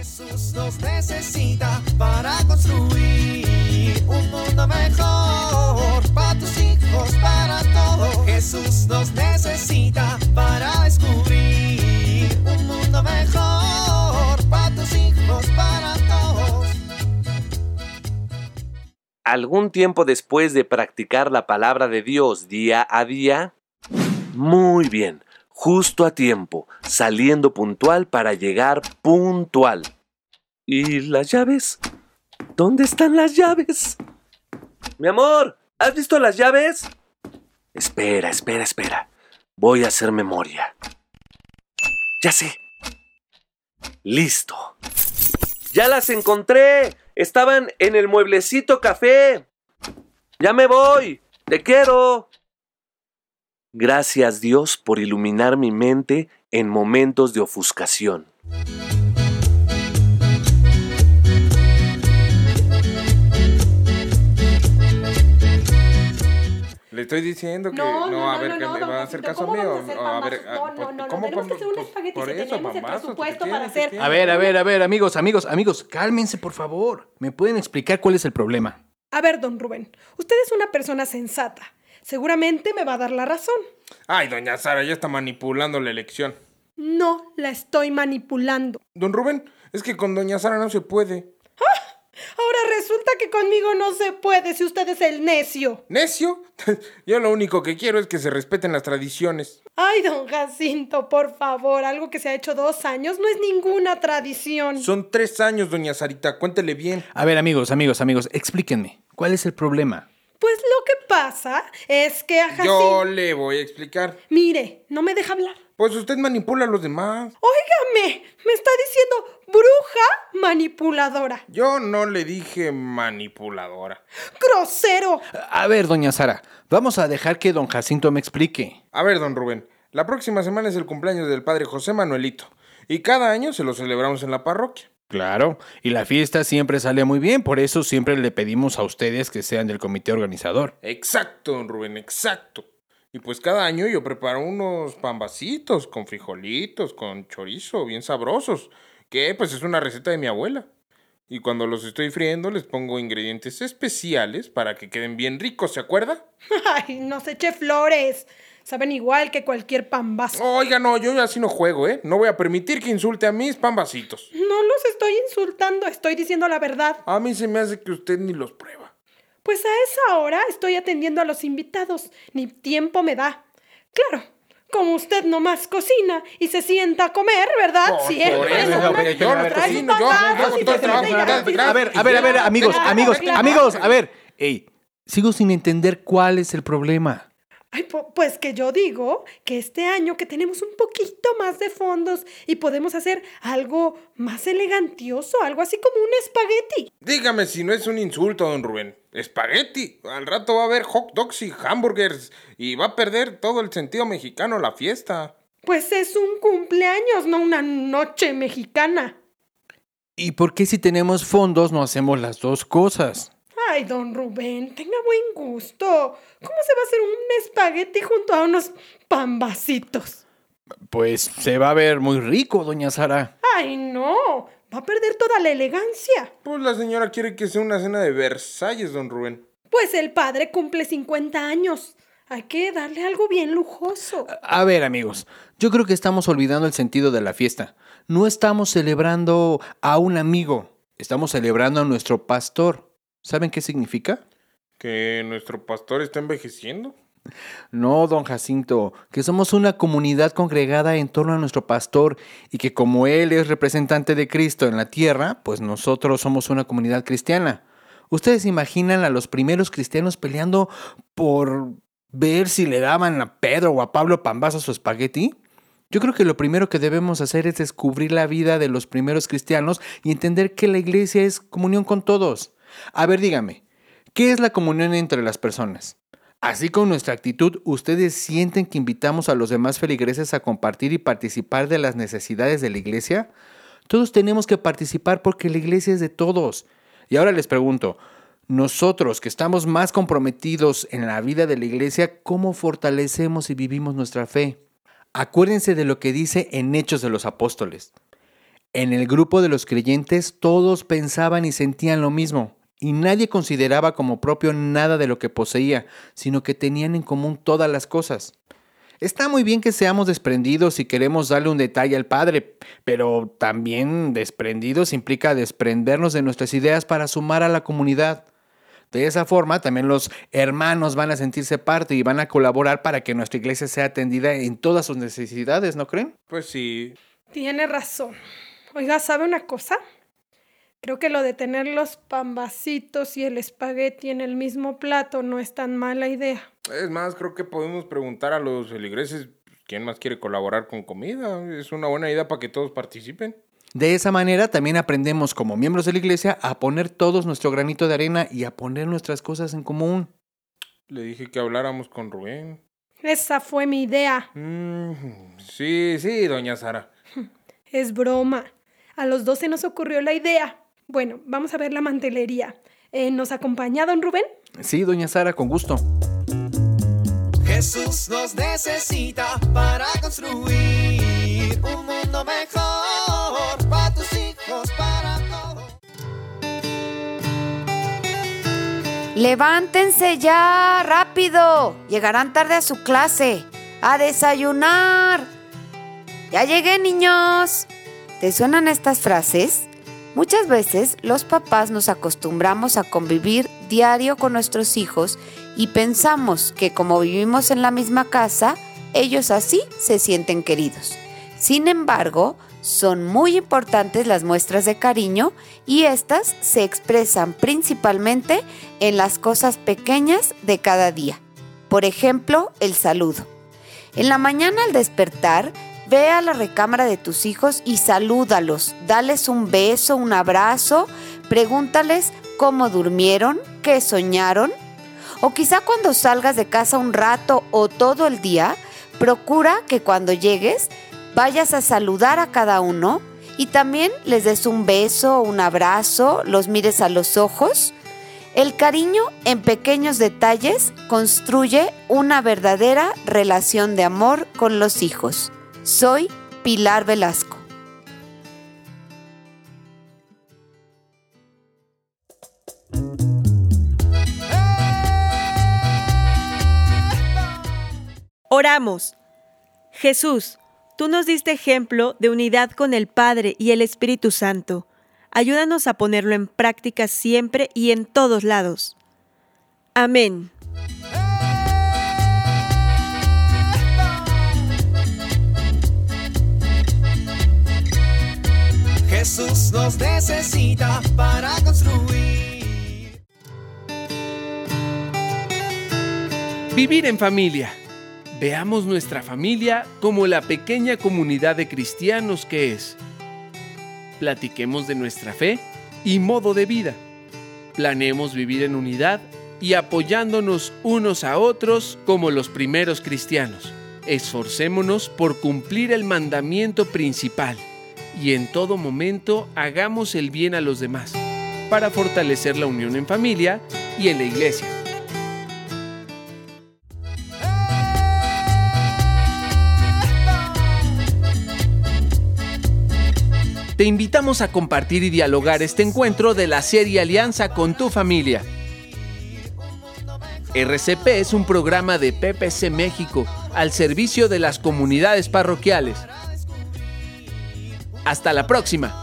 Jesús nos necesita para construir un mundo mejor para tus hijos, para todos. Jesús nos necesita para descubrir un mundo mejor para tus hijos, para todos. Algún tiempo después de practicar la palabra de Dios día a día, muy bien, justo a tiempo, saliendo puntual para llegar puntual. ¿Y las llaves? ¿Dónde están las llaves? Mi amor, ¿has visto las llaves? Espera, espera, espera. Voy a hacer memoria. Ya sé. Listo. Ya las encontré. Estaban en el mueblecito café. Ya me voy. Te quiero. Gracias Dios por iluminar mi mente en momentos de ofuscación. Le estoy diciendo que No, no, a no, ver, no, que no, me va a hacer caso ¿cómo mío. a hacer No, a ver, ah, No, no, no, ¿cómo tenemos que hacer un espagueti Por si eso, tenemos el pambazos, presupuesto ¿qué para hacer. ¿Qué A ver, a ver, a ver, amigos, amigos, amigos, cálmense por favor. ¿Me pueden explicar cuál es el problema? A ver, don Rubén, usted es una persona sensata. Seguramente me va a dar la razón. Ay, doña Sara, ya está manipulando la elección. No la estoy manipulando. Don Rubén, es que con doña Sara no se puede. Ahora resulta que conmigo no se puede si usted es el necio. ¿Necio? Yo lo único que quiero es que se respeten las tradiciones. Ay, don Jacinto, por favor, algo que se ha hecho dos años no es ninguna tradición. Son tres años, doña Sarita, cuéntele bien. A ver, amigos, amigos, amigos, explíquenme. ¿Cuál es el problema? Pues lo que pasa es que a Jacinto... Yo le voy a explicar. Mire, no me deja hablar. Pues usted manipula a los demás. Óigame, me está diciendo bruja manipuladora. Yo no le dije manipuladora. ¡Grosero! A ver, doña Sara, vamos a dejar que don Jacinto me explique. A ver, don Rubén, la próxima semana es el cumpleaños del padre José Manuelito. Y cada año se lo celebramos en la parroquia. Claro, y la fiesta siempre sale muy bien, por eso siempre le pedimos a ustedes que sean del comité organizador. Exacto, don Rubén, exacto. Y pues cada año yo preparo unos pambacitos con frijolitos, con chorizo, bien sabrosos, que pues es una receta de mi abuela. Y cuando los estoy friendo les pongo ingredientes especiales para que queden bien ricos, ¿se acuerda? Ay, no se eche flores. Saben igual que cualquier pambazo. Oiga, no, yo así no juego, ¿eh? No voy a permitir que insulte a mis pambacitos. No los estoy insultando, estoy diciendo la verdad. A mí se me hace que usted ni los prueba. Pues a esa hora estoy atendiendo a los invitados. Ni tiempo me da. Claro, como usted nomás cocina y se sienta a comer, ¿verdad? Yo no cocino, yo- hago todo el trabajo, y- gracias. A ver, a ver, a ver, amigos, amigos, amigos, a ver. Ey, sigo sin entender cuál es el problema. Ay, pu- pues que yo digo que este año que tenemos un poquito más de fondos y podemos hacer algo más elegantioso, algo así como un espagueti. Dígame si no es un insulto, don Rubén. Espagueti. Al rato va a haber hot dogs y hamburgers y va a perder todo el sentido mexicano la fiesta. Pues es un cumpleaños, no una noche mexicana. ¿Y por qué si tenemos fondos no hacemos las dos cosas? Ay, don Rubén, tenga buen gusto. ¿Cómo se va a hacer un espagueti junto a unos pambacitos? Pues se va a ver muy rico, doña Sara. Ay, no. Va a perder toda la elegancia. Pues la señora quiere que sea una cena de Versalles, don Rubén. Pues el padre cumple 50 años. Hay que darle algo bien lujoso. A ver, amigos, yo creo que estamos olvidando el sentido de la fiesta. No estamos celebrando a un amigo, estamos celebrando a nuestro pastor. ¿Saben qué significa? ¿Que nuestro pastor está envejeciendo? No, don Jacinto, que somos una comunidad congregada en torno a nuestro pastor y que como él es representante de Cristo en la tierra, pues nosotros somos una comunidad cristiana. ¿Ustedes imaginan a los primeros cristianos peleando por ver si le daban a Pedro o a Pablo Pambas a su espagueti? Yo creo que lo primero que debemos hacer es descubrir la vida de los primeros cristianos y entender que la iglesia es comunión con todos. A ver, dígame, ¿qué es la comunión entre las personas? Así con nuestra actitud, ¿ustedes sienten que invitamos a los demás feligreses a compartir y participar de las necesidades de la iglesia? Todos tenemos que participar porque la iglesia es de todos. Y ahora les pregunto, nosotros que estamos más comprometidos en la vida de la iglesia, ¿cómo fortalecemos y vivimos nuestra fe? Acuérdense de lo que dice en Hechos de los Apóstoles. En el grupo de los creyentes todos pensaban y sentían lo mismo, y nadie consideraba como propio nada de lo que poseía, sino que tenían en común todas las cosas. Está muy bien que seamos desprendidos si queremos darle un detalle al Padre, pero también desprendidos implica desprendernos de nuestras ideas para sumar a la comunidad. De esa forma, también los hermanos van a sentirse parte y van a colaborar para que nuestra iglesia sea atendida en todas sus necesidades, ¿no creen? Pues sí. Tiene razón. Oiga, ¿sabe una cosa? Creo que lo de tener los pambacitos y el espagueti en el mismo plato no es tan mala idea. Es más, creo que podemos preguntar a los feligreses quién más quiere colaborar con comida. Es una buena idea para que todos participen. De esa manera también aprendemos como miembros de la iglesia a poner todos nuestro granito de arena y a poner nuestras cosas en común. Le dije que habláramos con Rubén. Esa fue mi idea. Mm, sí, sí, doña Sara. Es broma. A los dos se nos ocurrió la idea. Bueno, vamos a ver la mantelería. Eh, ¿Nos acompaña don Rubén? Sí, doña Sara, con gusto. Jesús nos necesita para construir un mundo mejor para tus hijos, para todos. Levántense ya, rápido. Llegarán tarde a su clase. A desayunar. Ya llegué, niños. ¿Te suenan estas frases? Muchas veces los papás nos acostumbramos a convivir diario con nuestros hijos y pensamos que como vivimos en la misma casa, ellos así se sienten queridos. Sin embargo, son muy importantes las muestras de cariño y estas se expresan principalmente en las cosas pequeñas de cada día. Por ejemplo, el saludo. En la mañana al despertar, ve a la recámara de tus hijos y salúdalos, dales un beso, un abrazo, pregúntales cómo durmieron, qué soñaron. O quizá cuando salgas de casa un rato o todo el día, procura que cuando llegues vayas a saludar a cada uno y también les des un beso, un abrazo, los mires a los ojos. El cariño en pequeños detalles construye una verdadera relación de amor con los hijos. Soy Pilar Velasco. Oramos. Jesús, tú nos diste ejemplo de unidad con el Padre y el Espíritu Santo. Ayúdanos a ponerlo en práctica siempre y en todos lados. Amén. Nos necesita para construir. Vivir en familia. Veamos nuestra familia como la pequeña comunidad de cristianos que es. Platiquemos de nuestra fe y modo de vida. Planeemos vivir en unidad y apoyándonos unos a otros como los primeros cristianos. Esforcémonos por cumplir el mandamiento principal y en todo momento hagamos el bien a los demás para fortalecer la unión en familia y en la iglesia. Te invitamos a compartir y dialogar este encuentro de la serie Alianza con tu familia. RCP es un programa de PPC México al servicio de las comunidades parroquiales. Hasta la próxima.